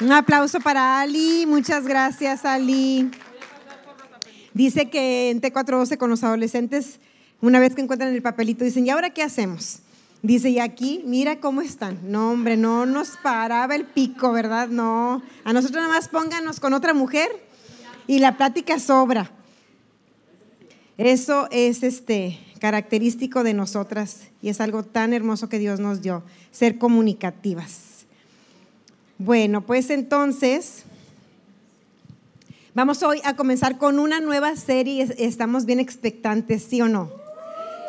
Un aplauso para Ali. Muchas gracias, Ali. Dice que en T412 con los adolescentes, una vez que encuentran el papelito, dicen, ¿y ahora qué hacemos? Dice, y aquí, mira cómo están. No, hombre, no nos paraba el pico, ¿verdad? No. A nosotros nada más pónganos con otra mujer y la plática sobra. Eso es este característico de nosotras y es algo tan hermoso que Dios nos dio, ser comunicativas. Bueno, pues entonces vamos hoy a comenzar con una nueva serie. Estamos bien expectantes, ¿sí o no?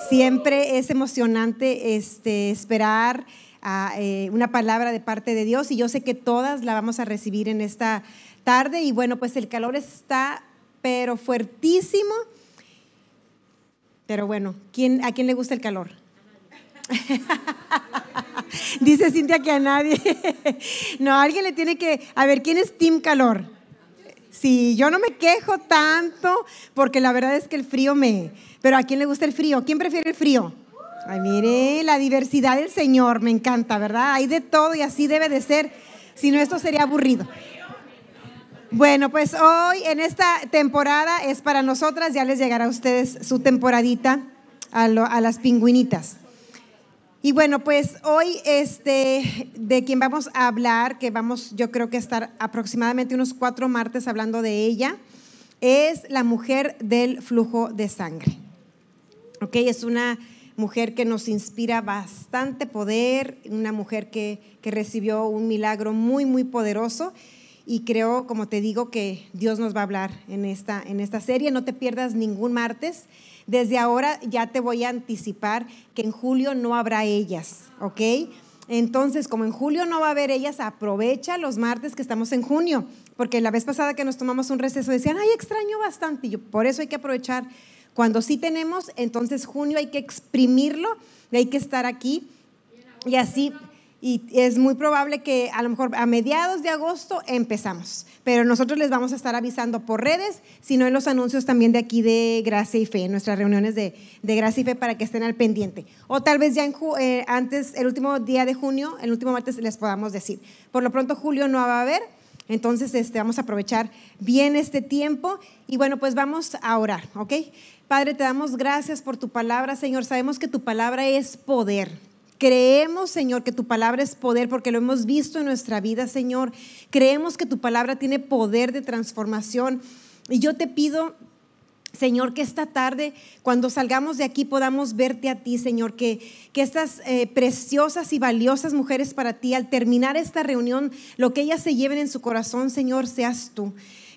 Siempre es emocionante este, esperar a, eh, una palabra de parte de Dios y yo sé que todas la vamos a recibir en esta tarde y bueno, pues el calor está pero fuertísimo. Pero bueno, ¿quién, ¿a quién le gusta el calor? Dice Cintia que a nadie. no, alguien le tiene que... A ver, ¿quién es Team Calor? Sí, yo no me quejo tanto porque la verdad es que el frío me, pero ¿a quién le gusta el frío? ¿Quién prefiere el frío? Ay, mire, la diversidad del Señor, me encanta, ¿verdad? Hay de todo y así debe de ser, si no esto sería aburrido. Bueno, pues hoy en esta temporada es para nosotras, ya les llegará a ustedes su temporadita a, a las pingüinitas. Y bueno, pues hoy este, de quien vamos a hablar, que vamos yo creo que estar aproximadamente unos cuatro martes hablando de ella, es la mujer del flujo de sangre. ¿ok? Es una mujer que nos inspira bastante poder, una mujer que, recibió un milagro muy, muy poderoso. Y creo, como te digo, que Dios nos va a hablar en esta, en esta serie. No te pierdas ningún martes. Desde ahora ya te voy a anticipar que en julio no habrá ellas, ¿ok? Entonces, como en julio no va a haber ellas, aprovecha los martes que estamos en junio, porque la vez pasada que nos tomamos un receso decían, ay, extraño bastante. Y yo, por eso hay que aprovechar cuando sí tenemos, entonces junio hay que exprimirlo y hay que estar aquí. Y así, y es muy probable que a lo mejor a mediados de agosto empezamos. Pero nosotros les vamos a estar avisando por redes, sino en los anuncios también de aquí de Gracia y Fe, en nuestras reuniones de, Gracia y Fe para que estén al pendiente. O tal vez ya eh, antes, el último día de junio, el último martes les podamos decir. Por lo pronto julio no va a haber, entonces este, vamos a aprovechar bien este tiempo y bueno, pues vamos a orar, ¿ok? Padre, te damos gracias por tu palabra, Señor. Sabemos que tu palabra es poder. Creemos, Señor, que tu palabra es poder porque lo hemos visto en nuestra vida, Señor. Creemos que tu palabra tiene poder de transformación. Y yo te pido, Señor, que esta tarde, cuando salgamos de aquí, podamos verte a ti, Señor, que, que estas eh, preciosas y valiosas mujeres para ti, al terminar esta reunión, lo que ellas se lleven en su corazón, Señor, seas tú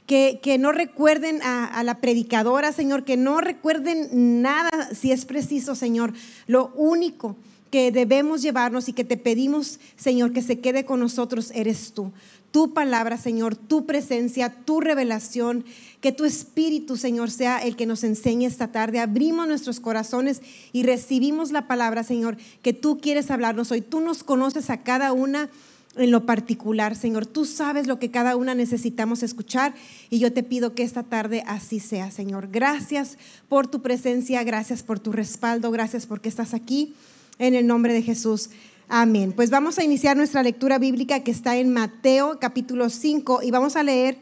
que, no recuerden a, la predicadora, Señor, que no recuerden nada si es preciso, Señor. Lo único que debemos llevarnos y que te pedimos, Señor, que se quede con nosotros, eres tú. Tu palabra, Señor, tu presencia, tu revelación, que tu espíritu, Señor, sea el que nos enseñe esta tarde. Abrimos nuestros corazones y recibimos la palabra, Señor, que tú quieres hablarnos hoy. Tú nos conoces a cada una en lo particular, Señor. Tú sabes lo que cada una necesitamos escuchar y yo te pido que esta tarde así sea, Señor. Gracias por tu presencia, gracias por tu respaldo, gracias porque estás aquí en el nombre de Jesús. Amén. Pues vamos a iniciar nuestra lectura bíblica que está en Mateo capítulo 5 y vamos a leer,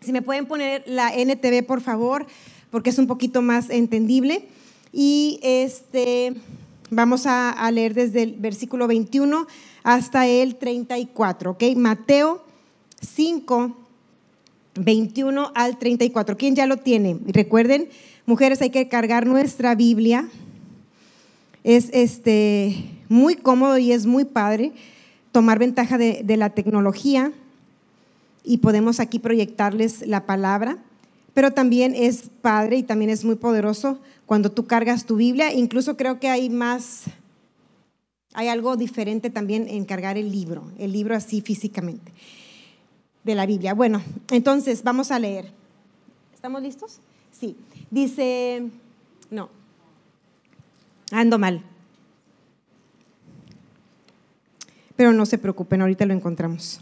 si me pueden poner la NTV por favor, porque es un poquito más entendible. Y este, vamos a, a leer desde el versículo 21 hasta el 34, ¿ok? Mateo 5, 21 al 34. ¿Quién ya lo tiene? Recuerden, mujeres, hay que cargar nuestra Biblia. Es este, muy cómodo y es muy padre tomar ventaja de, de la tecnología y podemos aquí proyectarles la palabra, pero también es padre y también es muy poderoso cuando tú cargas tu Biblia. Incluso creo que hay más hay algo diferente también en cargar el libro, el libro así físicamente, de la Biblia. Bueno, entonces vamos a leer. ¿Estamos listos? Sí. Dice, no, ando mal. Pero no se preocupen, ahorita lo encontramos.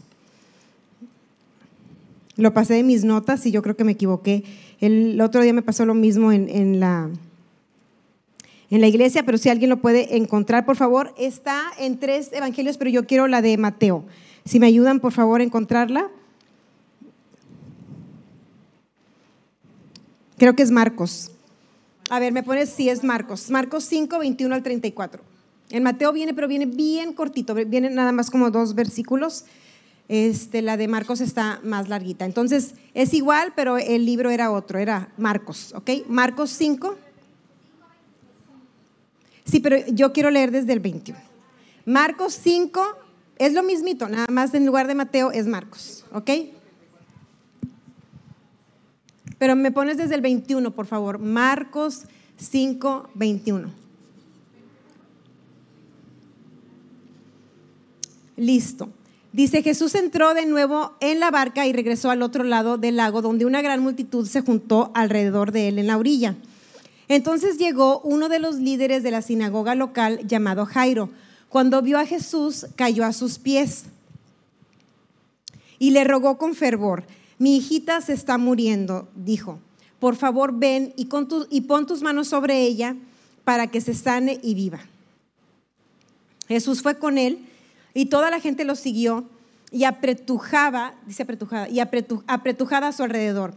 Lo pasé de mis notas y yo creo que me equivoqué. El otro día me pasó lo mismo en, en la en la iglesia, pero si alguien lo puede encontrar, por favor, está en tres evangelios, pero yo quiero la de Mateo. Si me ayudan, por favor, a encontrarla. Creo que es Marcos. A ver, me pones si es Marcos. Marcos 5, 21 al 34. En Mateo viene, pero viene bien cortito, viene nada más como dos versículos. Este, la de Marcos está más larguita. Entonces, es igual, pero el libro era otro, era Marcos, ¿ok? Marcos 5. Sí, pero yo quiero leer desde el 21. Marcos 5 es lo mismito, nada más en lugar de Mateo es Marcos, ¿ok? Pero me pones desde el 21, por favor. Marcos 5, 21. Listo. Dice, Jesús entró de nuevo en la barca y regresó al otro lado del lago, donde una gran multitud se juntó alrededor de él en la orilla. Entonces llegó uno de los líderes de la sinagoga local llamado Jairo. Cuando vio a Jesús, cayó a sus pies y le rogó con fervor, mi hijita se está muriendo, dijo, por favor ven y, pon tus manos sobre ella para que se sane y viva. Jesús fue con él y toda la gente lo siguió y apretujaba, dice apretujada, y apretujada a su alrededor.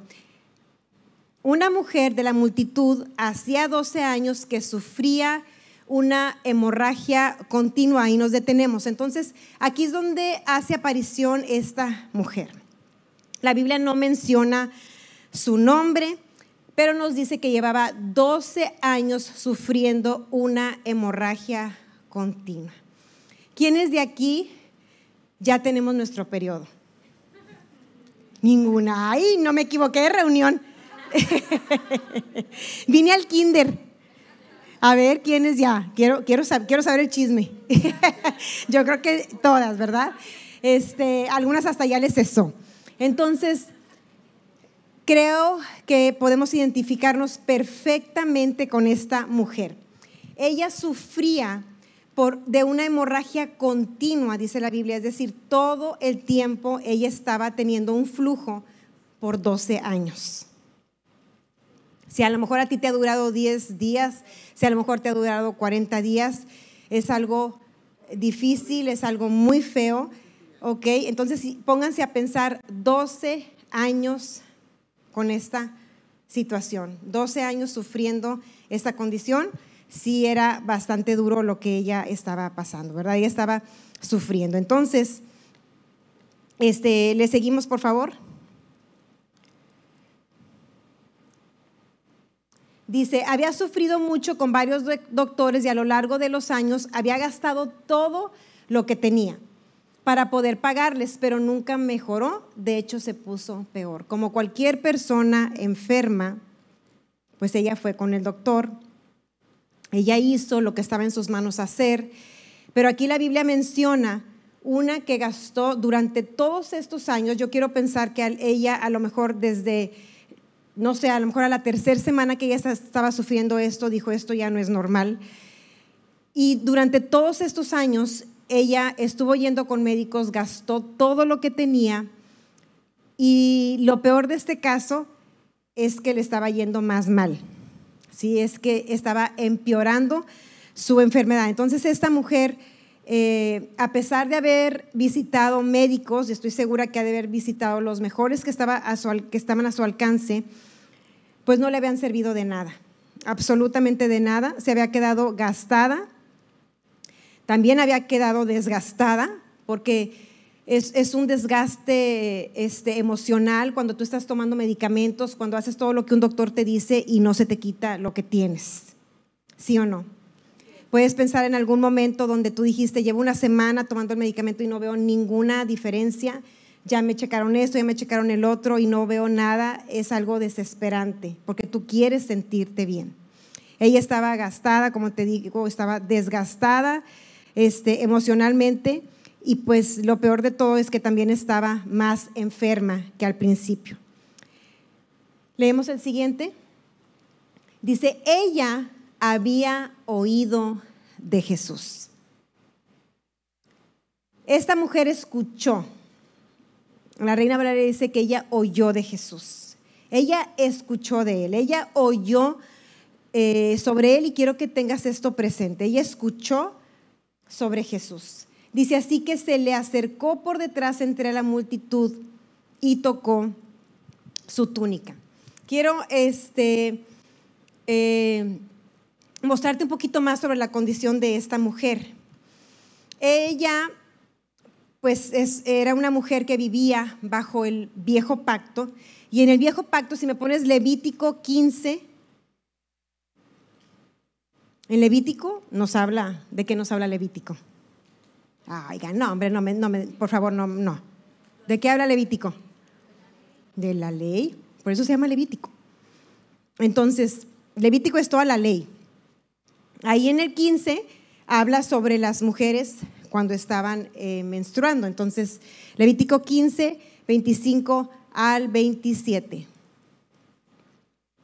Una mujer de la multitud hacía 12 años que sufría una hemorragia continua y nos detenemos. Entonces, aquí es donde hace aparición esta mujer. La Biblia no menciona su nombre, pero nos dice que llevaba 12 años sufriendo una hemorragia continua. ¿Quiénes de aquí ya tenemos nuestro periodo? Ninguna. Ay, no me equivoqué de reunión. Vine al kinder. A ver, ¿quiénes ya? Quiero, quiero, quiero saber el chisme. Yo creo que todas, ¿verdad? Este, algunas hasta ya les cesó. Entonces, creo que podemos identificarnos perfectamente con esta mujer. Ella sufría de una hemorragia continua, dice la Biblia, es decir, todo el tiempo ella estaba teniendo un flujo por 12 años. Si a lo mejor a ti te ha durado 10 días, si a lo mejor te ha durado 40 días, es algo difícil, es algo muy feo, ¿ok? Entonces pónganse a pensar 12 años con esta situación, 12 años sufriendo esta condición sí era bastante duro lo que ella estaba pasando, ¿verdad? Ella estaba sufriendo. Entonces, este, le seguimos, por favor. Dice, había sufrido mucho con varios doctores y a lo largo de los años había gastado todo lo que tenía para poder pagarles, pero nunca mejoró, de hecho se puso peor. Como cualquier persona enferma, pues ella fue con el doctor, ella hizo lo que estaba en sus manos hacer, pero aquí la Biblia menciona una que gastó durante todos estos años, yo quiero pensar que ella a lo mejor desde, no sé, a lo mejor a la tercera semana que ella estaba sufriendo esto, dijo, esto ya no es normal. Y durante todos estos años, ella estuvo yendo con médicos, gastó todo lo que tenía y lo peor de este caso es que le estaba yendo más mal. ¿sí? es que estaba empeorando su enfermedad. Entonces esta mujer, eh, a pesar de haber visitado médicos, y estoy segura que ha de haber visitado los mejores que, estaban a su alcance, pues no le habían servido de nada, absolutamente de nada, se había quedado gastada, también había quedado desgastada, porque es, un desgaste este, emocional cuando tú estás tomando medicamentos, cuando haces todo lo que un doctor te dice y no se te quita lo que tienes. ¿Sí o no? Puedes pensar en algún momento donde tú dijiste, llevo una semana tomando el medicamento y no veo ninguna diferencia, ya me checaron esto, ya me checaron el otro y no veo nada, es algo desesperante, porque tú quieres sentirte bien. Ella estaba gastada, como te digo, estaba desgastada este, emocionalmente y pues lo peor de todo es que también estaba más enferma que al principio. Leemos el siguiente. Dice, ella había oído de Jesús. Esta mujer escuchó. La reina Valeria dice que ella oyó de Jesús. Ella escuchó de él. Ella oyó eh, sobre él y quiero que tengas esto presente. Ella escuchó sobre Jesús. Dice así que se le acercó por detrás entre la multitud y tocó su túnica. Quiero este, eh, mostrarte un poquito más sobre la condición de esta mujer. Ella, pues, era una mujer que vivía bajo el viejo pacto. Y en el viejo pacto, si me pones Levítico 15, en Levítico nos habla, ¿de qué nos habla Levítico? Ay, no, hombre, no, no por favor, no, no. ¿De qué habla Levítico? De la ley, por eso se llama Levítico. Entonces, Levítico es toda la ley. Ahí en el 15 habla sobre las mujeres cuando estaban eh, menstruando. Entonces, Levítico 15, 25 al 27.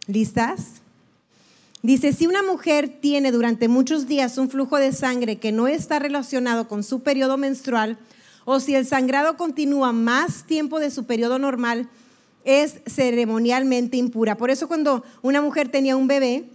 ¿Listas? Dice, si una mujer tiene durante muchos días un flujo de sangre que no está relacionado con su periodo menstrual, o si el sangrado continúa más tiempo de su periodo normal, es ceremonialmente impura. Por eso cuando una mujer tenía un bebé,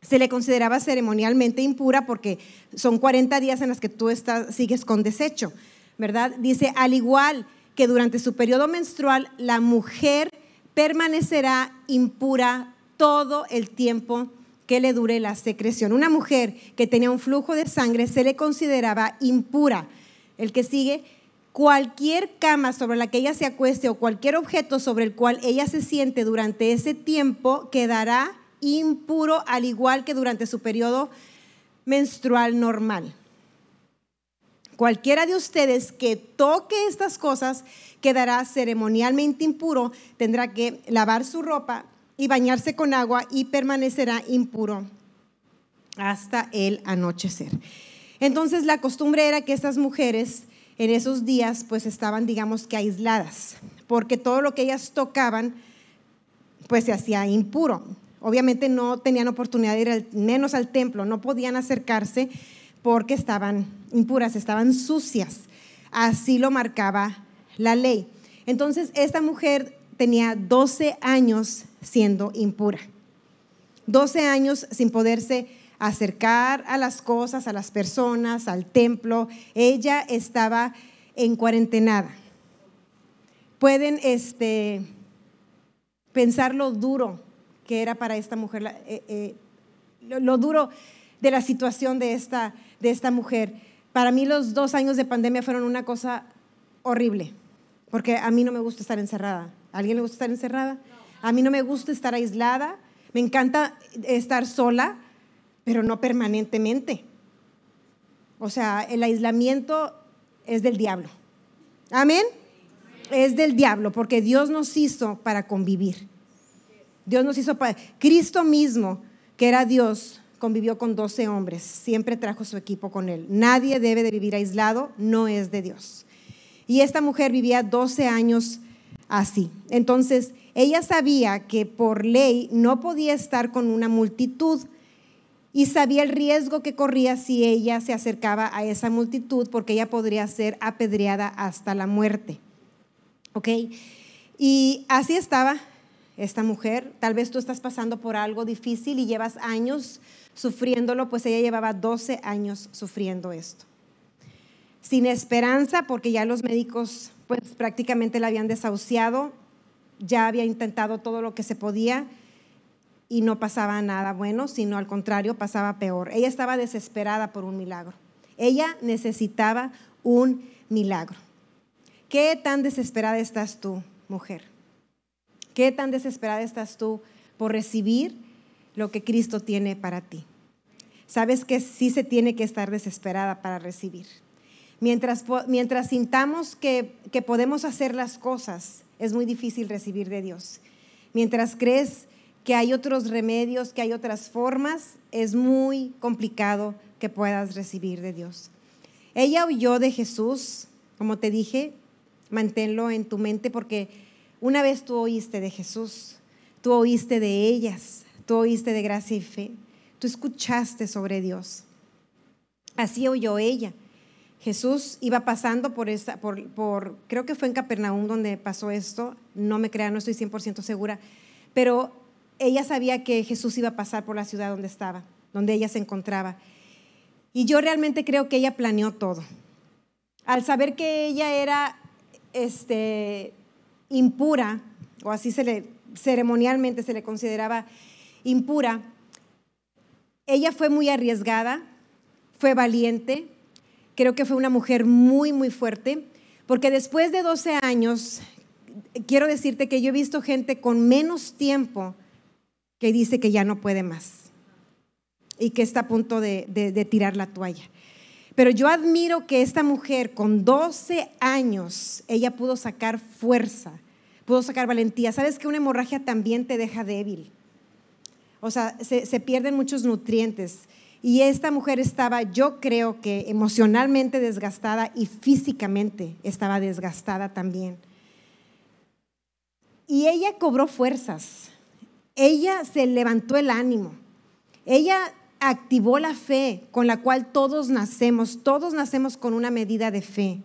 se le consideraba ceremonialmente impura porque son 40 días en los que tú estás, sigues con desecho, ¿verdad? Dice, al igual que durante su periodo menstrual, la mujer permanecerá impura todo el tiempo que le dure la secreción. Una mujer que tenía un flujo de sangre se le consideraba impura. El que sigue, cualquier cama sobre la que ella se acueste o cualquier objeto sobre el cual ella se siente durante ese tiempo quedará impuro al igual que durante su periodo menstrual normal. Cualquiera de ustedes que toque estas cosas quedará ceremonialmente impuro, tendrá que lavar su ropa y bañarse con agua y permanecerá impuro hasta el anochecer. Entonces la costumbre era que estas mujeres en esos días pues estaban digamos que aisladas, porque todo lo que ellas tocaban pues se hacía impuro. Obviamente no tenían oportunidad de ir menos al templo, no podían acercarse porque estaban impuras, estaban sucias. Así lo marcaba la ley. Entonces esta mujer tenía 12 años siendo impura. 12 años sin poderse acercar a las cosas, a las personas, al templo. Ella estaba en cuarentenada. Pueden este, pensar lo duro que era para esta mujer, eh, eh, lo, duro de la situación de esta, de esta mujer. Para mí los dos años de pandemia fueron una cosa horrible, porque a mí no me gusta estar encerrada. ¿A alguien le gusta estar encerrada? A mí no me gusta estar aislada, me encanta estar sola, pero no permanentemente. O sea, el aislamiento es del diablo. Amén. Es del diablo, porque Dios nos hizo para convivir. Dios nos hizo para... Cristo mismo, que era Dios, convivió con 12 hombres, siempre trajo su equipo con él. Nadie debe de vivir aislado, no es de Dios. Y esta mujer vivía 12 años así. Entonces, ella sabía que por ley no podía estar con una multitud y sabía el riesgo que corría si ella se acercaba a esa multitud porque ella podría ser apedreada hasta la muerte. ¿Ok? Y así estaba esta mujer. Tal vez tú estás pasando por algo difícil y llevas años sufriéndolo, pues ella llevaba 12 años sufriendo esto. Sin esperanza, porque ya los médicos pues prácticamente la habían desahuciado, ya había intentado todo lo que se podía y no pasaba nada bueno, sino al contrario, pasaba peor. Ella estaba desesperada por un milagro. Ella necesitaba un milagro. ¿Qué tan desesperada estás tú, mujer? ¿Qué tan desesperada estás tú por recibir lo que Cristo tiene para ti? Sabes que sí se tiene que estar desesperada para recibir. Mientras, mientras sintamos que, que podemos hacer las cosas, es muy difícil recibir de Dios. Mientras crees que hay otros remedios, que hay otras formas, es muy complicado que puedas recibir de Dios. Ella huyó de Jesús, como te dije, manténlo en tu mente porque una vez tú oíste de Jesús, tú oíste de ellas, tú oíste de gracia y fe, tú escuchaste sobre Dios. Así oyó ella. Jesús iba pasando por esa, por, creo que fue en Capernaum donde pasó esto, no me crean, no estoy 100% segura, pero ella sabía que Jesús iba a pasar por la ciudad donde estaba, donde ella se encontraba. Y yo realmente creo que ella planeó todo. al saber que ella era este, impura, o así se le, ceremonialmente se le consideraba impura, ella fue muy arriesgada, fue valiente, creo que fue una mujer muy, muy fuerte, porque después de 12 años, quiero decirte que yo he visto gente con menos tiempo que dice que ya no puede más y que está a punto de, tirar la toalla. Pero yo admiro que esta mujer con 12 años, ella pudo sacar fuerza, pudo sacar valentía. ¿Sabes que una hemorragia también te deja débil? O sea, se, pierden muchos nutrientes. Y esta mujer estaba, yo creo que emocionalmente desgastada y físicamente estaba desgastada también. Y ella cobró fuerzas. Ella se levantó el ánimo. Ella activó la fe con la cual todos nacemos. Todos nacemos con una medida de fe.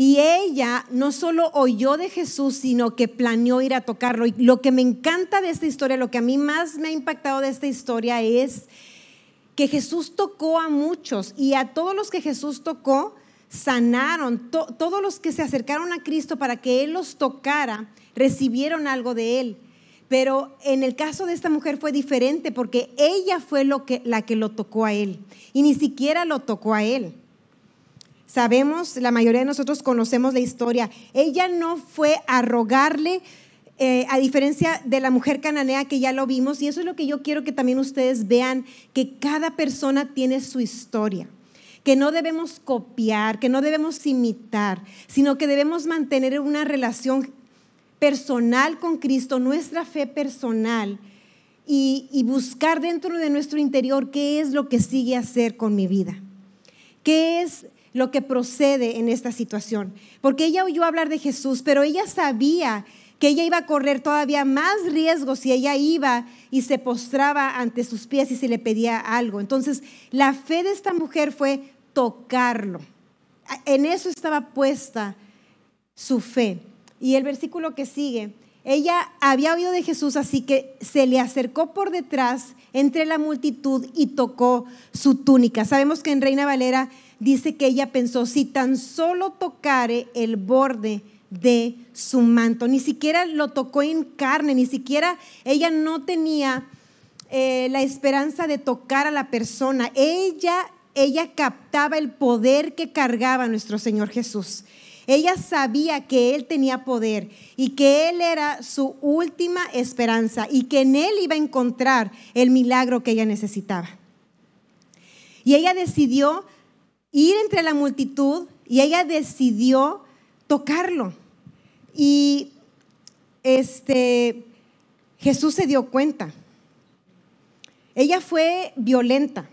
Y ella no solo oyó de Jesús, sino que planeó ir a tocarlo. Y lo que me encanta de esta historia, lo que a mí más me ha impactado de esta historia es que Jesús tocó a muchos y a todos los que Jesús tocó, sanaron. todos los que se acercaron a Cristo para que Él los tocara, recibieron algo de Él. Pero en el caso de esta mujer fue diferente porque ella fue lo que, la que lo tocó a Él y ni siquiera lo tocó a Él. Sabemos, la mayoría de nosotros conocemos la historia. Ella no fue a rogarle, eh, a diferencia de la mujer cananea que ya lo vimos, y eso es lo que yo quiero que también ustedes vean, que cada persona tiene su historia que no debemos copiar, que no debemos imitar, sino que debemos mantener una relación personal con Cristo, nuestra fe personal, y, buscar dentro de nuestro interior qué es lo que sigue hacer con mi vida. ¿Qué es lo que procede en esta situación. Porque ella oyó hablar de Jesús, pero ella sabía que ella iba a correr todavía más riesgo si ella iba y se postraba ante sus pies y se le pedía algo. Entonces, la fe de esta mujer fue tocarlo. En eso estaba puesta su fe. Y el versículo que sigue, ella había oído de Jesús, así que se le acercó por detrás entre la multitud y tocó su túnica. Sabemos que en Reina Valera dice que ella pensó, si tan solo tocare el borde de su manto, ni siquiera lo tocó en carne, ni siquiera ella no tenía eh, la esperanza de tocar a la persona, ella, ella captaba el poder que cargaba nuestro Señor Jesús. Ella sabía que Él tenía poder y que Él era su última esperanza y que en Él iba a encontrar el milagro que ella necesitaba. Y ella decidió ir entre la multitud y ella decidió tocarlo. Y este Jesús se dio cuenta. Ella fue violenta.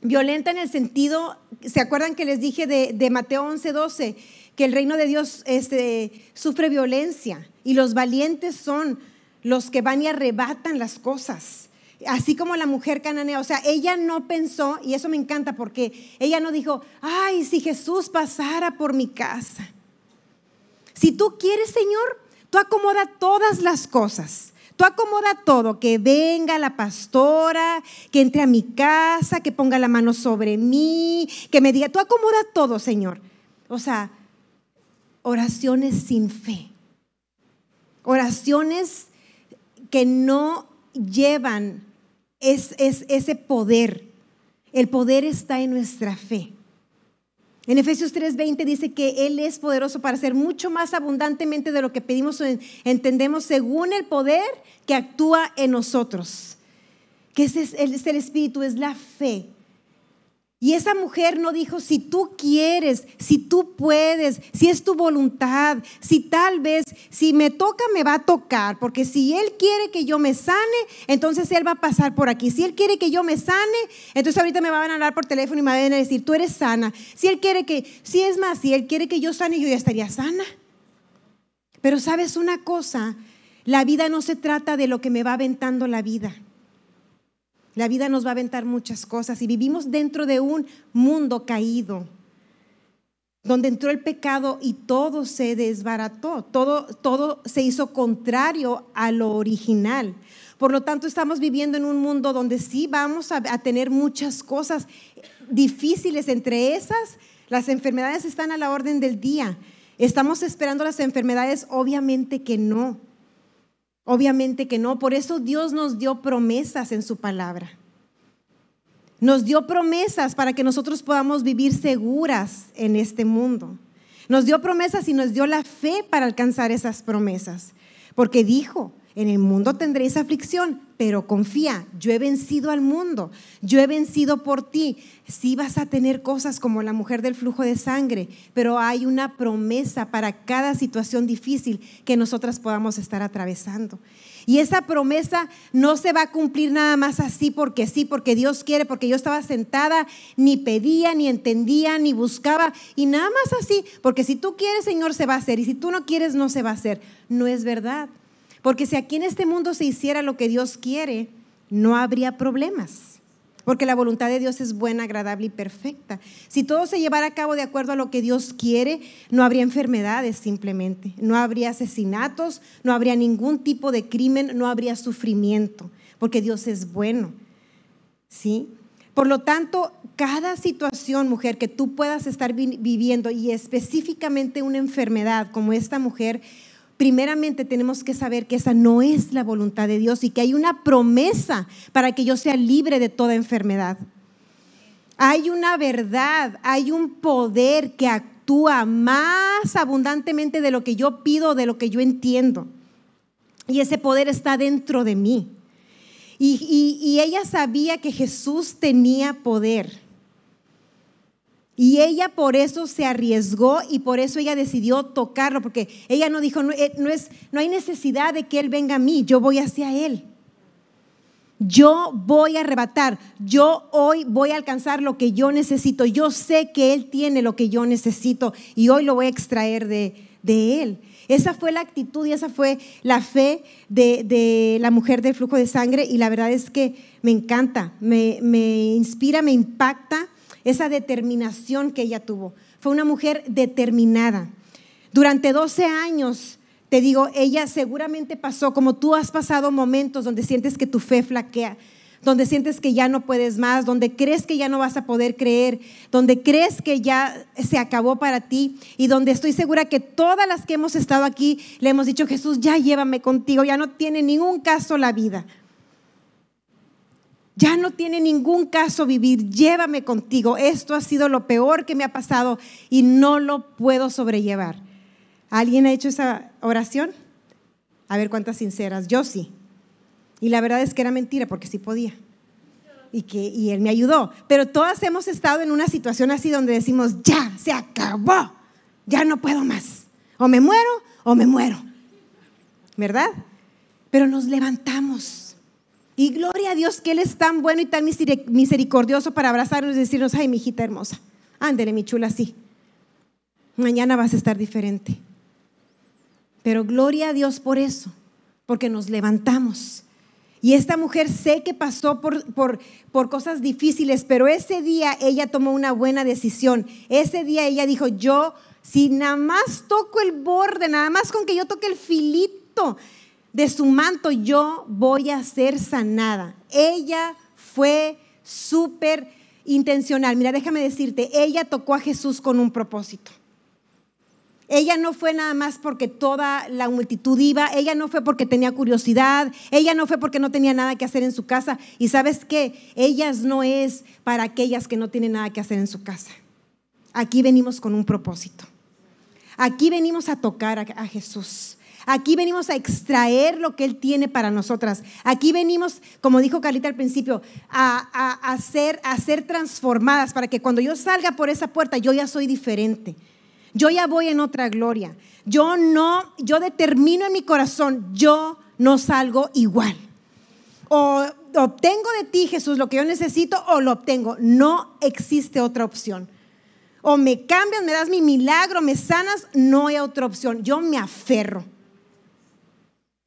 Violenta en el sentido, ¿se acuerdan que les dije de, Mateo 11, 12? Que el reino de Dios este, sufre violencia y los valientes son los que van y arrebatan las cosas así como la mujer cananea, o sea, ella no pensó, y eso me encanta porque ella no dijo, ay, si Jesús pasara por mi casa. Si tú quieres, Señor, tú acomoda todas las cosas. Tú acomoda todo, que venga la pastora, que entre a mi casa, que ponga la mano sobre mí, que me diga, tú acomoda todo, Señor. O sea, oraciones sin fe. Oraciones que no llevan es, ese poder. El poder está en nuestra fe. En Efesios 3:20 dice que Él es poderoso para hacer mucho más abundantemente de lo que pedimos o entendemos según el poder que actúa en nosotros. Que ese es el Espíritu, es la fe. Y esa mujer no dijo, si tú quieres, si tú puedes, si es tu voluntad, si tal vez, si me toca, me va a tocar, porque si Él quiere que yo me sane, entonces Él va a pasar por aquí. Si Él quiere que yo me sane, entonces ahorita me van a hablar por teléfono y me van a decir, tú eres sana. Si Él quiere que, si es más, si Él quiere que yo sane, yo ya estaría sana. Pero sabes una cosa, la vida no se trata de lo que me va aventando la vida. La vida nos va a aventar muchas cosas y vivimos dentro de un mundo caído, donde entró el pecado y todo se desbarató, todo, todo se hizo contrario a lo original. Por lo tanto, estamos viviendo en un mundo donde sí vamos a, a tener muchas cosas difíciles, entre esas Las enfermedades están a la orden del día. ¿Estamos esperando las enfermedades? Obviamente que no. Obviamente que no. Por eso Dios nos dio promesas en su palabra. Nos dio promesas para que nosotros podamos vivir seguras en este mundo. Nos dio promesas y nos dio la fe para alcanzar esas promesas. Porque dijo, en el mundo tendréis aflicción, pero confía, yo he vencido al mundo, yo he vencido por ti. Sí vas a tener cosas como la mujer del flujo de sangre, pero hay una promesa para cada situación difícil que nosotras podamos estar atravesando. Y esa promesa no se va a cumplir nada más así porque sí, porque Dios quiere, porque yo estaba sentada, ni pedía, ni entendía, ni buscaba, y nada más así, porque si tú quieres, Señor, se va a hacer, y si tú no quieres, no se va a hacer. No es verdad. Porque si aquí en este mundo se hiciera lo que Dios quiere, no habría problemas. Porque la voluntad de Dios es buena, agradable y perfecta. Si todo se llevara a cabo de acuerdo a lo que Dios quiere, no habría enfermedades simplemente, no habría asesinatos, no habría ningún tipo de crimen, no habría sufrimiento, porque Dios es bueno. ¿Sí? Por lo tanto, cada situación, mujer, que tú puedas estar viviendo y específicamente una enfermedad como esta mujer, primeramente tenemos que saber que esa no es la voluntad de Dios y que hay una promesa para que yo sea libre de toda enfermedad. Hay una verdad, hay un poder que actúa más abundantemente de lo que yo pido, de lo que yo entiendo. Y ese poder está dentro de mí. Y, y ella sabía que Jesús tenía poder. Y ella por eso se arriesgó y por eso ella decidió tocarlo, porque ella no dijo, no, eh, es, no hay necesidad de que Él venga a mí, yo voy hacia Él. Yo voy a arrebatar, yo hoy voy a alcanzar lo que yo necesito, yo sé que Él tiene lo que yo necesito y hoy lo voy a extraer de, Él. Esa fue la actitud y esa fue la fe de, la mujer del flujo de sangre y la verdad es que me encanta, me, me inspira, me impacta esa determinación que ella tuvo. Fue una mujer determinada. Durante 12 años, te digo, ella seguramente pasó, como tú has pasado momentos donde sientes que tu fe flaquea, donde sientes que ya no puedes más, donde crees que ya no vas a poder creer, donde crees que ya se acabó para ti y donde estoy segura que todas las que hemos estado aquí le hemos dicho, Jesús, ya llévame contigo, ya no tiene ningún caso la vida. Ya no tiene ningún caso vivir, llévame contigo. Esto ha sido lo peor que me ha pasado y no lo puedo sobrellevar. ¿Alguien ha hecho esa oración? A ver cuántas sinceras. Yo sí. Y la verdad es que era mentira porque sí podía. Y, que, y él me ayudó. Pero todas hemos estado en una situación así donde decimos, ya, se acabó, ya no puedo más. O me muero o me muero. ¿Verdad? Pero nos levantamos y gloria a Dios que Él es tan bueno y tan misericordioso para abrazarnos y decirnos, ay, mi hijita hermosa, ándele, mi chula, sí. Mañana vas a estar diferente. Pero gloria a Dios por eso, porque nos levantamos. Y esta mujer sé que pasó por, por, por, cosas difíciles, pero ese día ella tomó una buena decisión. Ese día ella dijo, yo, si nada más toco el borde, nada más con que yo toque el filito de su manto yo voy a ser sanada. Ella fue súper intencional. Mira, déjame decirte, ella tocó a Jesús con un propósito. Ella no fue nada más porque toda la multitud iba, ella no fue porque tenía curiosidad, ella no fue porque no tenía nada que hacer en su casa. Y sabes qué, ellas no es para aquellas que no tienen nada que hacer en su casa. Aquí venimos con un propósito. Aquí venimos a tocar a, a Jesús. Aquí venimos a extraer lo que Él tiene para nosotras. Aquí venimos, como dijo Carlita al principio, a, ser, a ser transformadas para que cuando yo salga por esa puerta yo ya soy diferente. Yo ya voy en otra gloria. Yo no, yo determino en mi corazón, yo no salgo igual. O obtengo de ti, Jesús, lo que yo necesito o lo obtengo. No existe otra opción. O me cambias, me das mi milagro, me sanas, no hay otra opción. Yo me aferro.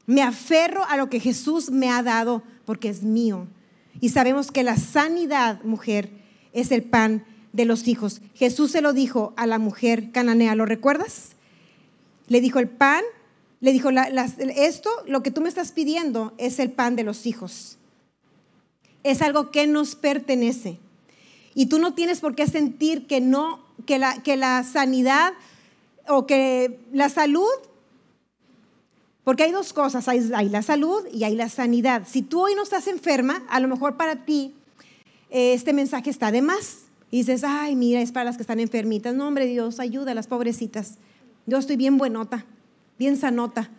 Me aferro a lo que Jesús me ha dado porque es mío. Y sabemos que la sanidad, mujer, es el pan de los hijos. Jesús se lo dijo a la mujer cananea, ¿lo recuerdas? Le dijo el pan, le dijo, esto, lo que tú me estás pidiendo es el pan de los hijos. Es algo que nos pertenece. Y tú no tienes por qué sentir que no que la, que la sanidad o que la salud, porque hay dos cosas, hay, la salud y hay la sanidad. Si tú hoy no estás enferma, a lo mejor para ti eh, este mensaje está de más. Y dices, ay, mira, es para las que están enfermitas. No, hombre, Dios, ayuda a las pobrecitas. Yo estoy bien buenota, bien sanota.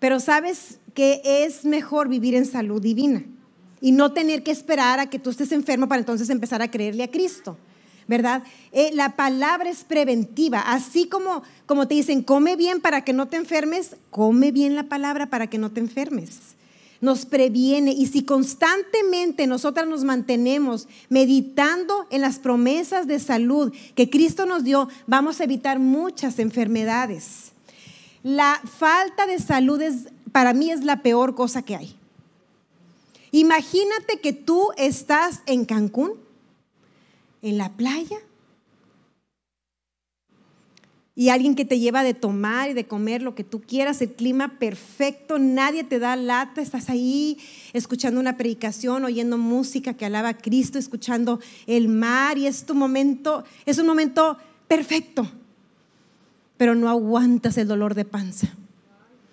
Pero sabes que es mejor vivir en salud divina y no tener que esperar a que tú estés enfermo para entonces empezar a creerle a Cristo. ¿Verdad? Eh, la palabra es preventiva, así como, como te dicen, come bien para que no te enfermes, come bien la palabra para que no te enfermes. Nos previene y si constantemente nosotras nos mantenemos meditando en las promesas de salud que Cristo nos dio, vamos a evitar muchas enfermedades. La falta de salud es, para mí es la peor cosa que hay. Imagínate que tú estás en Cancún en la playa. Y alguien que te lleva de tomar y de comer lo que tú quieras, el clima perfecto, nadie te da lata, estás ahí escuchando una predicación, oyendo música que alaba a Cristo, escuchando el mar y es tu momento, es un momento perfecto, pero no aguantas el dolor de panza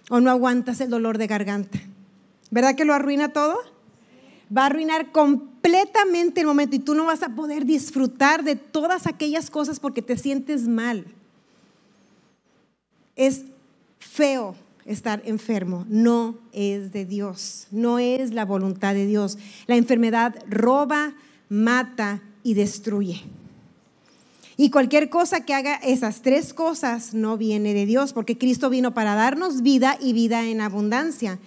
o no aguantas el dolor de garganta. ¿Verdad que lo arruina todo? Va a arruinar completamente el momento y tú no vas a poder disfrutar de todas aquellas cosas porque te sientes mal. Es feo estar enfermo, no es de Dios, no es la voluntad de Dios. La enfermedad roba, mata y destruye. Y cualquier cosa que haga esas tres cosas no viene de Dios, porque Cristo vino para darnos vida y vida en abundancia.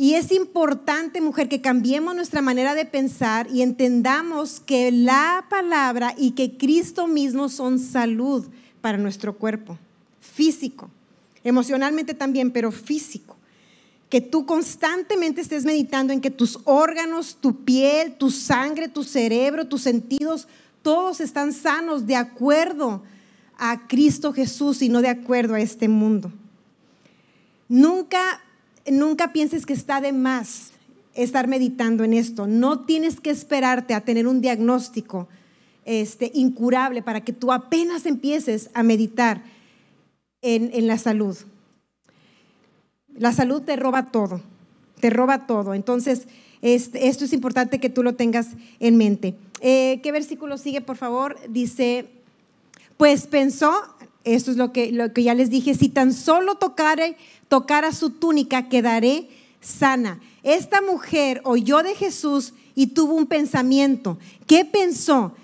Y es importante, mujer, que cambiemos nuestra manera de pensar y entendamos que la palabra y que Cristo mismo son salud para nuestro cuerpo, físico, emocionalmente también, pero físico. Que tú constantemente estés meditando en que tus órganos, tu piel, tu sangre, tu cerebro, tus sentidos, todos están sanos de acuerdo a Cristo Jesús y no de acuerdo a este mundo. Nunca nunca pienses que está de más estar meditando en esto. No tienes que esperarte a tener un diagnóstico este, incurable para que tú apenas empieces a meditar en, la salud. La salud te roba todo, te roba todo. Entonces, este, esto es importante que tú lo tengas en mente. Eh, ¿Qué versículo sigue, por favor? Dice, pues pensó, esto es lo que, lo que ya les dije, si tan solo tocare tocara su túnica, quedaré sana. Esta mujer oyó de Jesús y tuvo un pensamiento. ¿Qué pensó?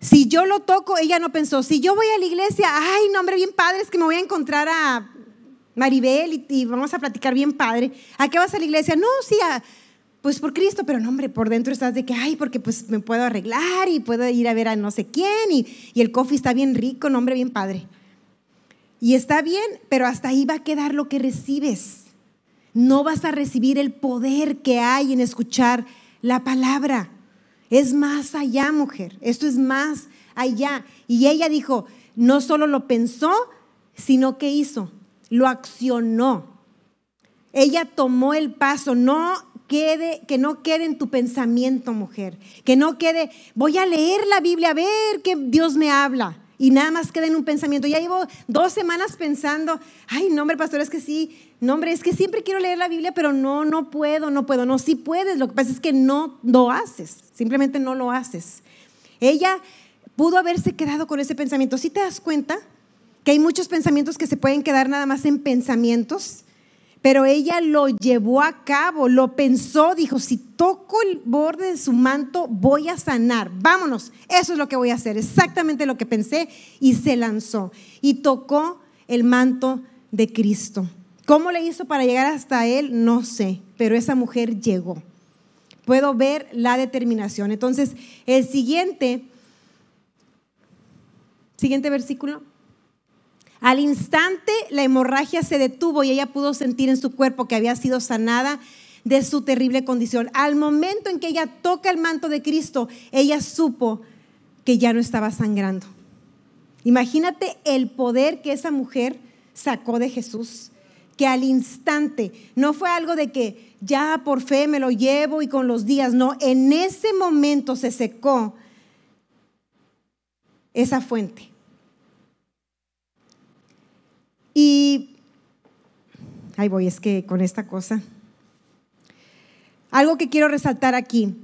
Si yo lo toco, ella no pensó. Si yo voy a la iglesia, ay, no, hombre, bien padre, es que me voy a encontrar a Maribel y, vamos a platicar bien padre. ¿A qué vas a la iglesia? No, sí, pues por Cristo, pero no, hombre, por dentro estás de que, ay, porque pues me puedo arreglar y puedo ir a ver a no sé quién y, y el coffee está bien rico, no, hombre, bien padre. Y está bien, pero hasta ahí va a quedar lo que recibes. No vas a recibir el poder que hay en escuchar la palabra. Es más allá, mujer. Esto es más allá. Y ella dijo, no solo lo pensó, sino que hizo, lo accionó. Ella tomó el paso, no quede, que no quede en tu pensamiento, mujer, que no quede, voy a leer la Biblia a ver qué Dios me habla y nada más queda en un pensamiento. Ya llevo dos semanas pensando, ay, no, hombre, pastor, es que sí, no, hombre, es que siempre quiero leer la Biblia, pero no, no puedo, no puedo, no, sí puedes, lo que pasa es que no lo haces, simplemente no lo haces. Ella pudo haberse quedado con ese pensamiento. ¿Sí te das cuenta que hay muchos pensamientos que se pueden quedar nada más en pensamientos? Pero ella lo llevó a cabo, lo pensó, dijo, si toco el borde de su manto, voy a sanar. Vámonos, eso es lo que voy a hacer, exactamente lo que pensé y se lanzó. Y tocó el manto de Cristo. ¿Cómo le hizo para llegar hasta él? No sé, pero esa mujer llegó. Puedo ver la determinación. Entonces, el siguiente, siguiente versículo. Al instante la hemorragia se detuvo y ella pudo sentir en su cuerpo que había sido sanada de su terrible condición. Al momento en que ella toca el manto de Cristo, ella supo que ya no estaba sangrando. Imagínate el poder que esa mujer sacó de Jesús, que al instante no fue algo de que ya por fe me lo llevo y con los días, no, en ese momento se secó esa fuente. Y ahí voy, es que con esta cosa. Algo que quiero resaltar aquí.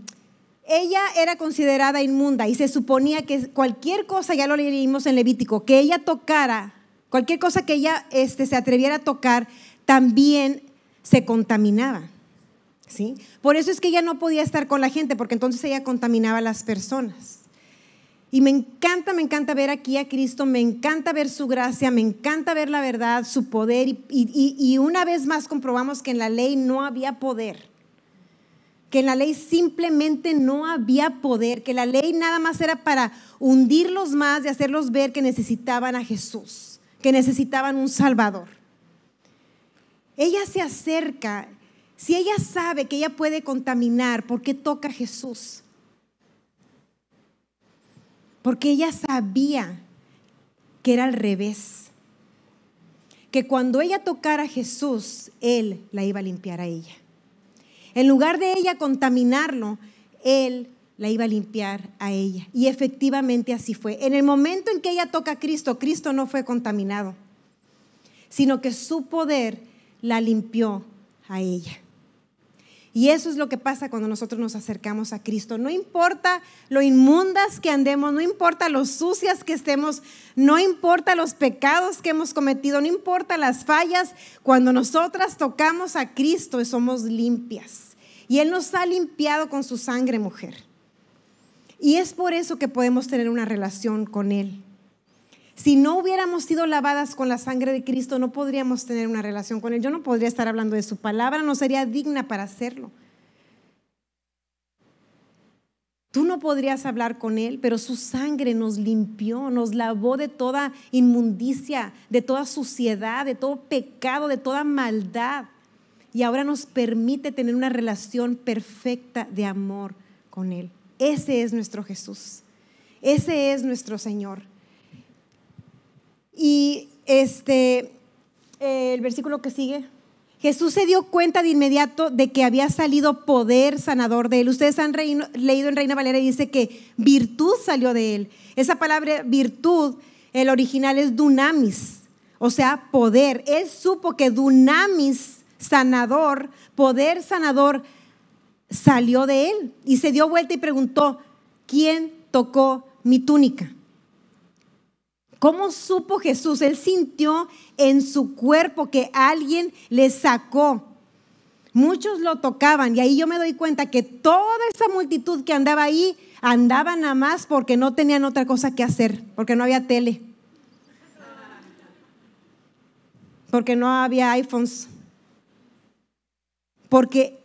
Ella era considerada inmunda y se suponía que cualquier cosa, ya lo leímos en Levítico, que ella tocara, cualquier cosa que ella este, se atreviera a tocar, también se contaminaba. ¿sí? Por eso es que ella no podía estar con la gente, porque entonces ella contaminaba a las personas. Y me encanta, me encanta ver aquí a Cristo, me encanta ver su gracia, me encanta ver la verdad, su poder. Y, y una vez más comprobamos que en la ley no había poder que en la ley simplemente no había poder, que la ley nada más era para hundirlos más y hacerlos ver que necesitaban a Jesús, que necesitaban un Salvador. Ella se acerca, si ella sabe que ella puede contaminar, ¿por qué toca a Jesús? Porque ella sabía que era al revés, que cuando ella tocara a Jesús, Él la iba a limpiar a ella. En lugar de ella contaminarlo, él la iba a limpiar a ella. Y efectivamente así fue. En el momento en que ella toca a Cristo, Cristo no fue contaminado, sino que su poder la limpió a ella. Y eso es lo que pasa cuando nosotros nos acercamos a Cristo. No importa lo inmundas que andemos, no importa lo sucias que estemos, no importa los pecados que hemos cometido, no importa las fallas, cuando nosotras tocamos a Cristo somos limpias. Y Él nos ha limpiado con su sangre, mujer. Y es por eso que podemos tener una relación con Él. Si no hubiéramos sido lavadas con la sangre de Cristo, no podríamos tener una relación con Él. Yo no podría estar hablando de su palabra, no sería digna para hacerlo. Tú no podrías hablar con Él, pero su sangre nos limpió, nos lavó de toda inmundicia, de toda suciedad, de todo pecado, de toda maldad. Y ahora nos permite tener una relación perfecta de amor con Él. Ese es nuestro Jesús. Ese es nuestro Señor. Y este, el versículo que sigue. Jesús se dio cuenta de inmediato de que había salido poder sanador de él. Ustedes han leído en Reina Valera y dice que virtud salió de él. Esa palabra virtud, el original es dunamis, o sea, poder. Él supo que dunamis, sanador, poder sanador, salió de él. Y se dio vuelta y preguntó, ¿quién tocó mi túnica? ¿Cómo supo Jesús? Él sintió en su cuerpo que alguien le sacó. Muchos lo tocaban y ahí yo me doy cuenta que toda esa multitud que andaba ahí andaba nada más porque no tenían otra cosa que hacer, porque no había tele, porque no había iPhones, porque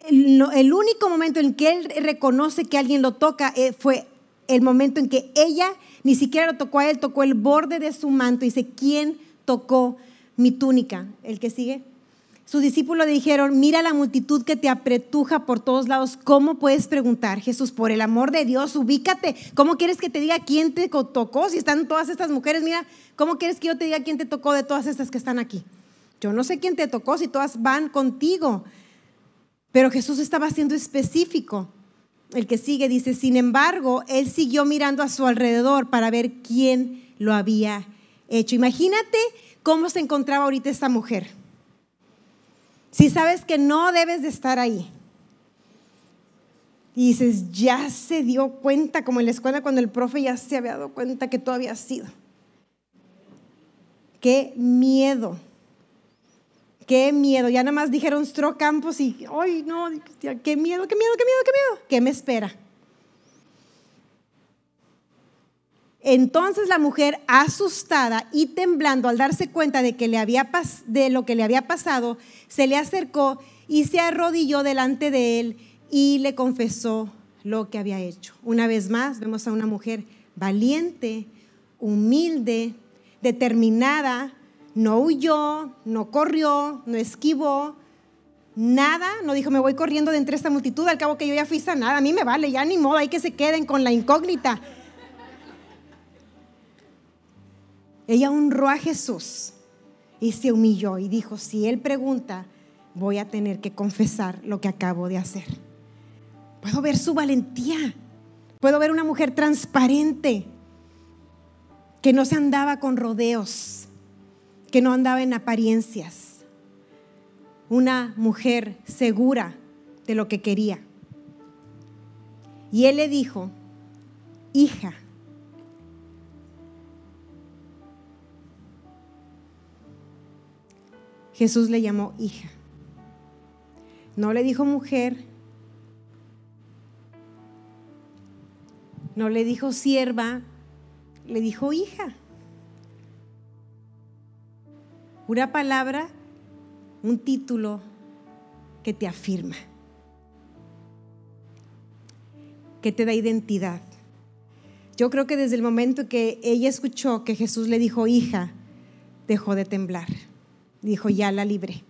el, el único momento en que él reconoce que alguien lo toca eh, fue el momento en que ella ni siquiera lo tocó a él, tocó el borde de su manto. Y dice, ¿quién tocó mi túnica? El que sigue. Sus discípulos le dijeron, mira la multitud que te apretuja por todos lados. ¿Cómo puedes preguntar, Jesús, por el amor de Dios, ubícate? ¿Cómo quieres que te diga quién te tocó? Si están todas estas mujeres, mira, ¿cómo quieres que yo te diga quién te tocó de todas estas que están aquí? Yo no sé quién te tocó, si todas van contigo. Pero Jesús estaba siendo específico el que sigue dice, sin embargo, él siguió mirando a su alrededor para ver quién lo había hecho. Imagínate cómo se encontraba ahorita esta mujer. Si sabes que no debes de estar ahí. Y dices, ya se dio cuenta, como en la escuela cuando el profe ya se había dado cuenta que todo había sido. Qué miedo qué miedo. Ya nada más dijeron Stro Campos y, ay, no, qué miedo, qué miedo, qué miedo, qué miedo. ¿Qué me espera? Entonces la mujer, asustada y temblando al darse cuenta de, que le había de lo que le había pasado, se le acercó y se arrodilló delante de él y le confesó lo que había hecho. Una vez más, vemos a una mujer valiente, humilde, determinada, no huyó, no corrió, no esquivó, nada, no dijo, me voy corriendo de entre esta multitud, al cabo que yo ya fui sanada, a mí me vale, ya ni modo, hay que se queden con la incógnita. Ella honró a Jesús y se humilló y dijo, si Él pregunta, voy a tener que confesar lo que acabo de hacer. Puedo ver su valentía, puedo ver una mujer transparente, que no se andaba con rodeos, que no andaba en apariencias. Una mujer segura de lo que quería. Y él le dijo, hija, Jesús le llamó hija. No le dijo mujer, no le dijo sierva, le dijo hija. Una palabra, un título que te afirma, que te da identidad. Yo creo que desde el momento que ella escuchó que Jesús le dijo hija, dejó de temblar dijo, ya la libré.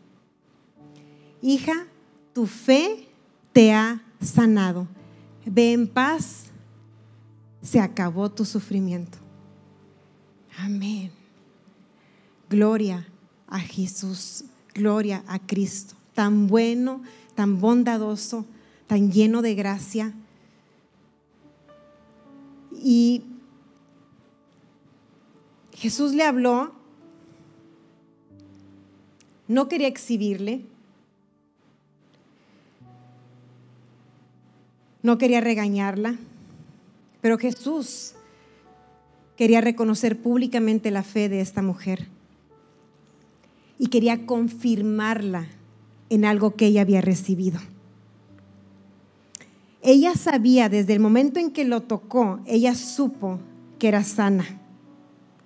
Hija, tu fe te ha sanado. Ve en paz, se acabó tu sufrimiento. Amén. Gloria a Jesús, gloria a Cristo, tan bueno, tan bondadoso, tan lleno de gracia. Y Jesús le habló. No quería exhibirle, no quería regañarla, pero Jesús quería reconocer públicamente la fe de esta mujer y quería confirmarla en algo que ella había recibido. Ella sabía desde el momento en que lo tocó, ella supo que era sana.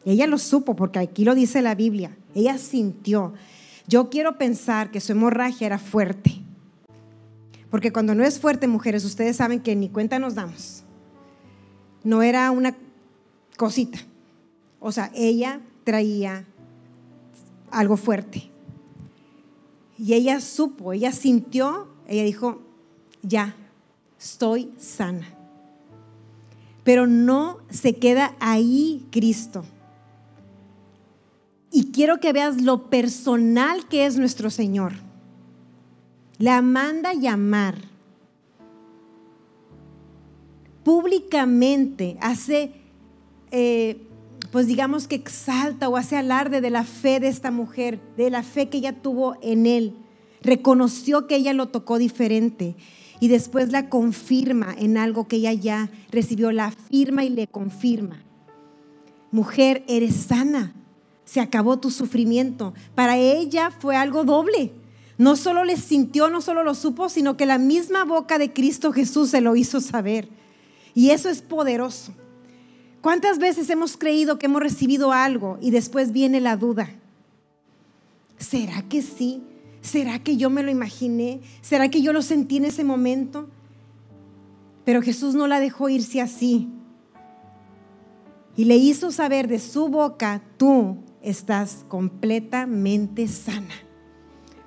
Ella lo supo porque aquí lo dice la Biblia. Ella sintió, yo quiero pensar que su hemorragia era fuerte. Porque cuando no es fuerte, mujeres, ustedes saben que ni cuenta nos damos. No era una cosita. O sea, ella traía algo fuerte. Y ella supo, ella sintió, ella dijo, ya, estoy sana. Pero no se queda ahí Cristo. Y quiero que veas lo personal que es nuestro Señor. La manda llamar públicamente, hace, eh, pues digamos que exalta o hace alarde de la fe de esta mujer, de la fe que ella tuvo en él. Reconoció que ella lo tocó diferente y después la confirma en algo que ella ya recibió, la firma y le confirma. Mujer, eres sana se acabó tu sufrimiento. Para ella fue algo doble. No solo le sintió, no solo lo supo, sino que la misma boca de Cristo Jesús se lo hizo saber. Y eso es poderoso. ¿Cuántas veces hemos creído que hemos recibido algo y después viene la duda? ¿Será que sí? ¿Será que yo me lo imaginé? ¿Será que yo lo sentí en ese momento? Pero Jesús no la dejó irse así. Y le hizo saber de su boca, tú estás completamente sana.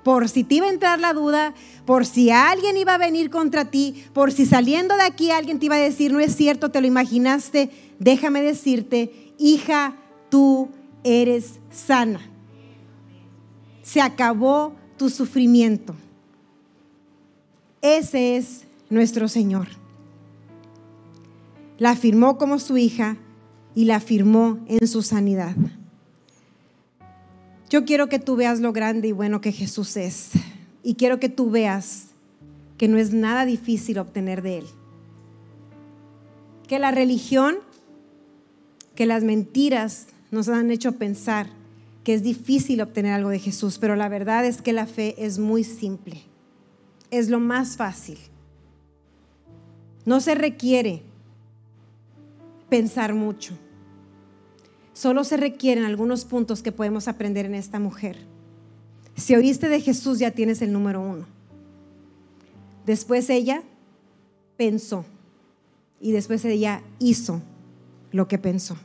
Por si te iba a entrar la duda, por si alguien iba a venir contra ti, por si saliendo de aquí alguien te iba a decir, no es cierto, te lo imaginaste, déjame decirte, hija, tú eres sana. Se acabó tu sufrimiento. Ese es nuestro Señor. La afirmó como su hija y la afirmó en su sanidad. Yo quiero que tú veas lo grande y bueno que Jesús es. Y quiero que tú veas que no es nada difícil obtener de Él. Que la religión, que las mentiras nos han hecho pensar que es difícil obtener algo de Jesús, pero la verdad es que la fe es muy simple. Es lo más fácil. No se requiere pensar mucho. Solo se requieren algunos puntos que podemos aprender en esta mujer. Si oíste de Jesús ya tienes el número uno. Después ella pensó y después ella hizo lo que pensó.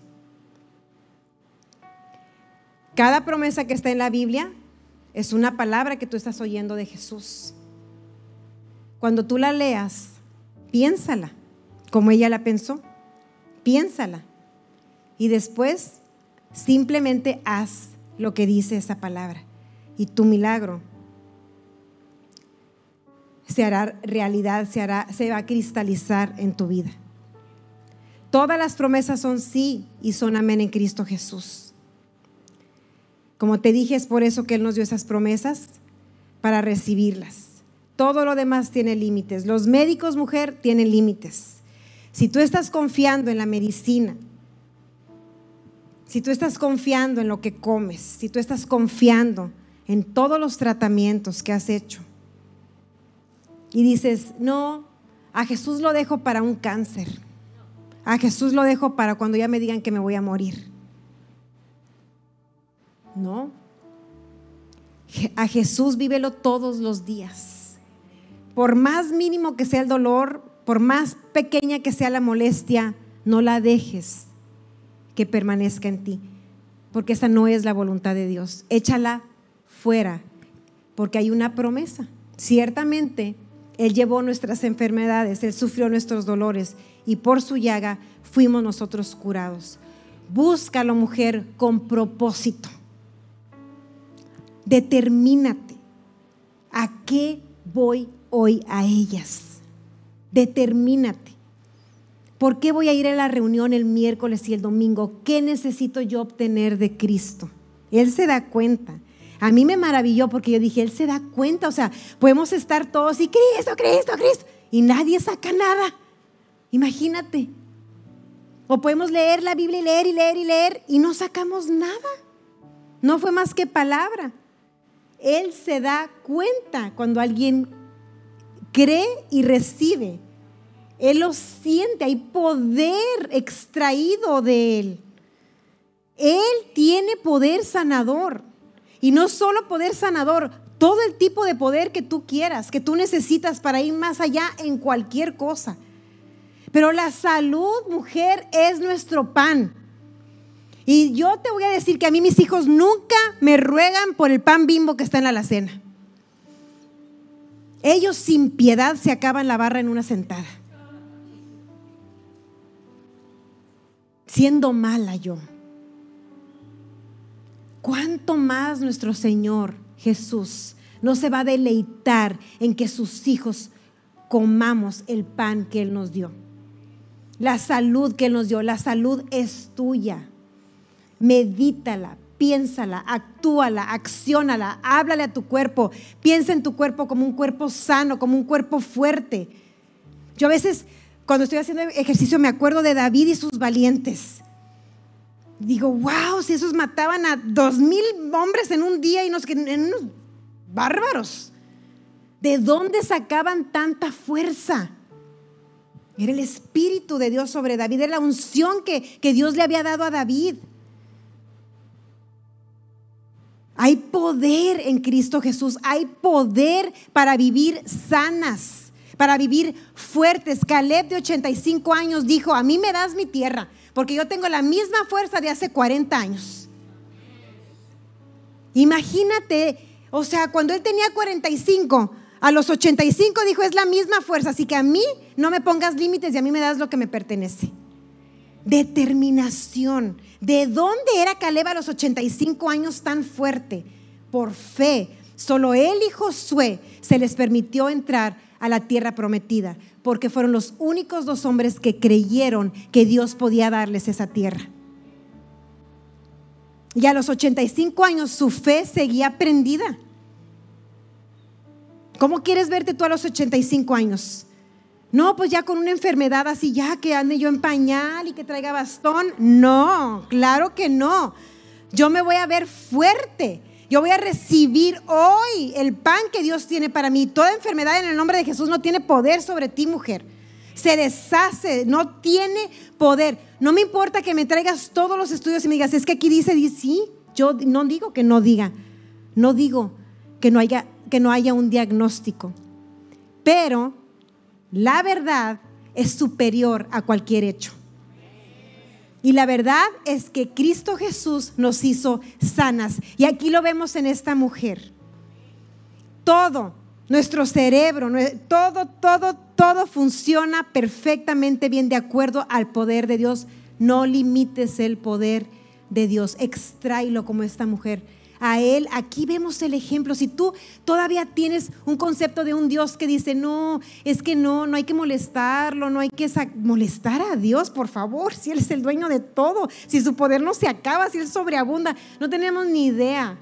Cada promesa que está en la Biblia es una palabra que tú estás oyendo de Jesús. Cuando tú la leas, piénsala como ella la pensó. Piénsala. Y después Simplemente haz lo que dice esa palabra y tu milagro se hará realidad, se, hará, se va a cristalizar en tu vida. Todas las promesas son sí y son amén en Cristo Jesús. Como te dije, es por eso que Él nos dio esas promesas, para recibirlas. Todo lo demás tiene límites. Los médicos, mujer, tienen límites. Si tú estás confiando en la medicina, si tú estás confiando en lo que comes, si tú estás confiando en todos los tratamientos que has hecho, y dices, no, a Jesús lo dejo para un cáncer, a Jesús lo dejo para cuando ya me digan que me voy a morir. No, a Jesús vívelo todos los días. Por más mínimo que sea el dolor, por más pequeña que sea la molestia, no la dejes que permanezca en ti, porque esa no es la voluntad de Dios. Échala fuera, porque hay una promesa. Ciertamente, Él llevó nuestras enfermedades, Él sufrió nuestros dolores y por su llaga fuimos nosotros curados. Búscalo, mujer, con propósito. Determínate. ¿A qué voy hoy a ellas? Determínate. ¿Por qué voy a ir a la reunión el miércoles y el domingo? ¿Qué necesito yo obtener de Cristo? Él se da cuenta. A mí me maravilló porque yo dije, Él se da cuenta. O sea, podemos estar todos y Cristo, Cristo, Cristo. Y nadie saca nada. Imagínate. O podemos leer la Biblia y leer y leer y leer y no sacamos nada. No fue más que palabra. Él se da cuenta cuando alguien cree y recibe. Él lo siente, hay poder extraído de Él. Él tiene poder sanador. Y no solo poder sanador, todo el tipo de poder que tú quieras, que tú necesitas para ir más allá en cualquier cosa. Pero la salud, mujer, es nuestro pan. Y yo te voy a decir que a mí mis hijos nunca me ruegan por el pan bimbo que está en la alacena. Ellos sin piedad se acaban la barra en una sentada. Siendo mala yo. ¿Cuánto más nuestro Señor Jesús no se va a deleitar en que sus hijos comamos el pan que Él nos dio? La salud que Él nos dio, la salud es tuya medítala, piénsala, actúala, acciónala, háblale a tu cuerpo, piensa en tu cuerpo como un cuerpo sano, como un cuerpo fuerte. Yo a veces, cuando estoy haciendo ejercicio, me acuerdo de David y sus valientes. Digo, wow, si esos mataban a dos mil hombres en un día y nos en bárbaros. ¿De dónde sacaban tanta fuerza? Era el Espíritu de Dios sobre David, era la unción que, que Dios le había dado a David. Hay poder en Cristo Jesús, hay poder para vivir sanas, para vivir fuertes. Caleb de 85 años dijo, a mí me das mi tierra, porque yo tengo la misma fuerza de hace 40 años. Imagínate, o sea, cuando él tenía 45, a los 85 dijo, es la misma fuerza, así que a mí no me pongas límites y a mí me das lo que me pertenece. Determinación. ¿De dónde era Caleb a los 85 años tan fuerte? Por fe. Solo él y Josué se les permitió entrar a la tierra prometida, porque fueron los únicos dos hombres que creyeron que Dios podía darles esa tierra. Y a los 85 años su fe seguía prendida. ¿Cómo quieres verte tú a los 85 años? No, pues ya con una enfermedad así, ya que ande yo en pañal y que traiga bastón. No, claro que no. Yo me voy a ver fuerte. Yo voy a recibir hoy el pan que Dios tiene para mí. Toda enfermedad en el nombre de Jesús no tiene poder sobre ti, mujer. Se deshace, no tiene poder. No me importa que me traigas todos los estudios y me digas, es que aquí dice, dice sí. Yo no digo que no diga. No digo que no haya, que no haya un diagnóstico. Pero la verdad es superior a cualquier hecho. Y la verdad es que Cristo Jesús nos hizo sanas. Y aquí lo vemos en esta mujer. Todo, nuestro cerebro, todo, todo, todo funciona perfectamente bien de acuerdo al poder de Dios. No limites el poder de Dios. Extráelo como esta mujer. A Él, aquí vemos el ejemplo. Si tú todavía tienes un concepto de un Dios que dice, no, es que no, no hay que molestarlo, no hay que molestar a Dios, por favor, si Él es el dueño de todo, si su poder no se acaba, si Él sobreabunda, no tenemos ni idea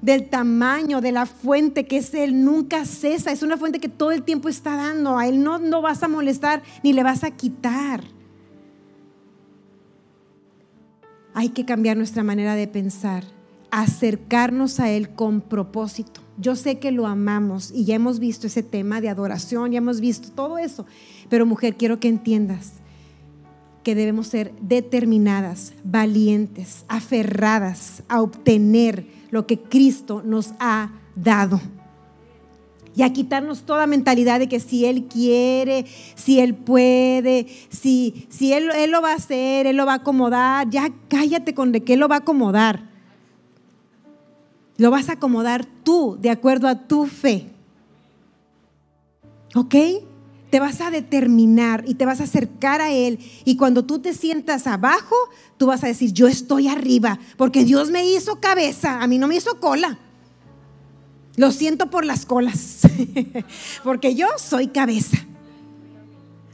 del tamaño de la fuente que es Él, nunca cesa, es una fuente que todo el tiempo está dando, a Él no, no vas a molestar ni le vas a quitar. Hay que cambiar nuestra manera de pensar, acercarnos a Él con propósito. Yo sé que lo amamos y ya hemos visto ese tema de adoración, ya hemos visto todo eso, pero mujer, quiero que entiendas que debemos ser determinadas, valientes, aferradas a obtener lo que Cristo nos ha dado. Y a quitarnos toda mentalidad de que si Él quiere, si Él puede, si, si él, él lo va a hacer, Él lo va a acomodar, ya cállate con de que Él lo va a acomodar. Lo vas a acomodar tú de acuerdo a tu fe. ¿Ok? te vas a determinar y te vas a acercar a Él. Y cuando tú te sientas abajo, tú vas a decir, yo estoy arriba, porque Dios me hizo cabeza, a mí no me hizo cola. Lo siento por las colas, porque yo soy cabeza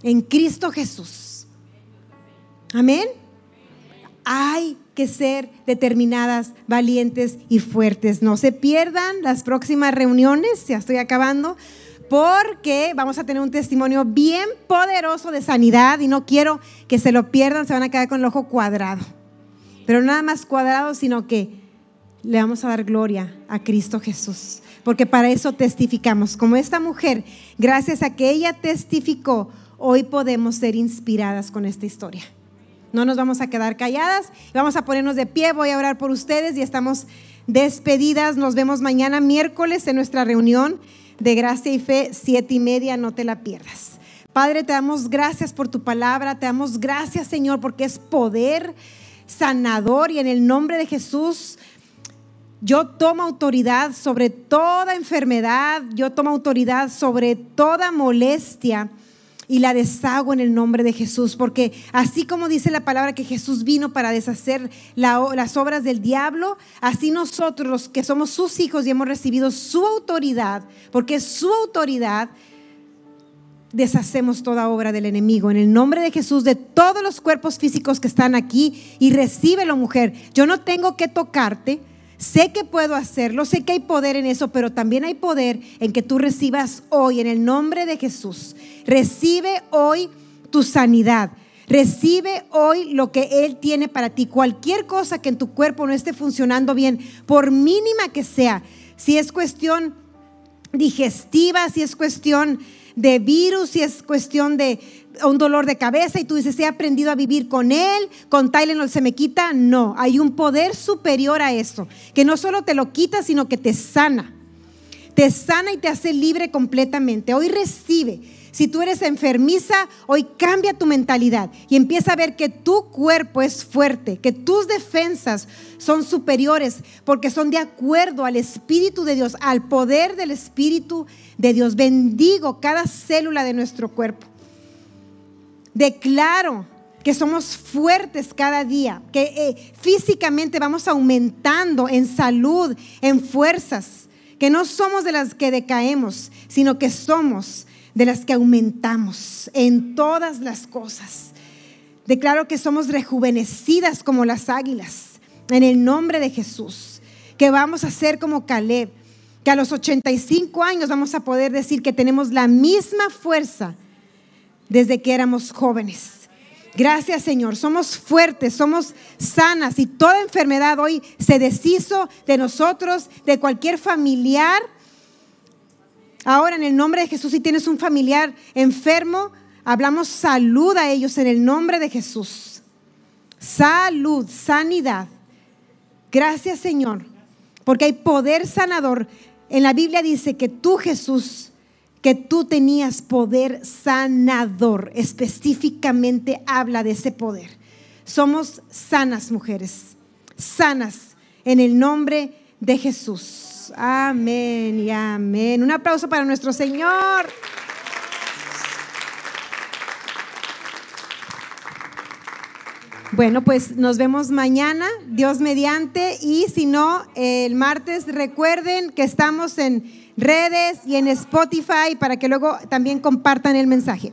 en Cristo Jesús. Amén. Hay que ser determinadas, valientes y fuertes. No se pierdan las próximas reuniones, ya estoy acabando porque vamos a tener un testimonio bien poderoso de sanidad y no quiero que se lo pierdan, se van a quedar con el ojo cuadrado. Pero nada más cuadrado, sino que le vamos a dar gloria a Cristo Jesús, porque para eso testificamos. Como esta mujer, gracias a que ella testificó, hoy podemos ser inspiradas con esta historia. No nos vamos a quedar calladas, vamos a ponernos de pie, voy a orar por ustedes y estamos despedidas. Nos vemos mañana miércoles en nuestra reunión de Gracia y Fe, siete y media, no te la pierdas. Padre, te damos gracias por tu palabra, te damos gracias Señor porque es poder sanador y en el nombre de Jesús yo tomo autoridad sobre toda enfermedad, yo tomo autoridad sobre toda molestia y la deshago en el nombre de Jesús, porque así como dice la palabra que Jesús vino para deshacer las obras del diablo, así nosotros que somos sus hijos y hemos recibido su autoridad, porque su autoridad deshacemos toda obra del enemigo en el nombre de Jesús de todos los cuerpos físicos que están aquí y recíbelo mujer. Yo no tengo que tocarte Sé que puedo hacerlo, sé que hay poder en eso, pero también hay poder en que tú recibas hoy, en el nombre de Jesús. Recibe hoy tu sanidad. Recibe hoy lo que Él tiene para ti. Cualquier cosa que en tu cuerpo no esté funcionando bien, por mínima que sea, si es cuestión digestiva, si es cuestión de virus, si es cuestión de un dolor de cabeza y tú dices, he aprendido a vivir con él, con Tylenol se me quita. No, hay un poder superior a eso, que no solo te lo quita, sino que te sana. Te sana y te hace libre completamente. Hoy recibe. Si tú eres enfermiza, hoy cambia tu mentalidad y empieza a ver que tu cuerpo es fuerte, que tus defensas son superiores porque son de acuerdo al Espíritu de Dios, al poder del Espíritu de Dios. Bendigo cada célula de nuestro cuerpo. Declaro que somos fuertes cada día, que eh, físicamente vamos aumentando en salud, en fuerzas, que no somos de las que decaemos, sino que somos de las que aumentamos en todas las cosas. Declaro que somos rejuvenecidas como las águilas, en el nombre de Jesús, que vamos a ser como Caleb, que a los 85 años vamos a poder decir que tenemos la misma fuerza desde que éramos jóvenes. Gracias Señor, somos fuertes, somos sanas y toda enfermedad hoy se deshizo de nosotros, de cualquier familiar. Ahora en el nombre de Jesús, si tienes un familiar enfermo, hablamos salud a ellos en el nombre de Jesús. Salud, sanidad. Gracias Señor, porque hay poder sanador. En la Biblia dice que tú Jesús que tú tenías poder sanador. Específicamente habla de ese poder. Somos sanas mujeres, sanas en el nombre de Jesús. Amén y amén. Un aplauso para nuestro Señor. Bueno, pues nos vemos mañana, Dios mediante, y si no, el martes recuerden que estamos en redes y en Spotify para que luego también compartan el mensaje.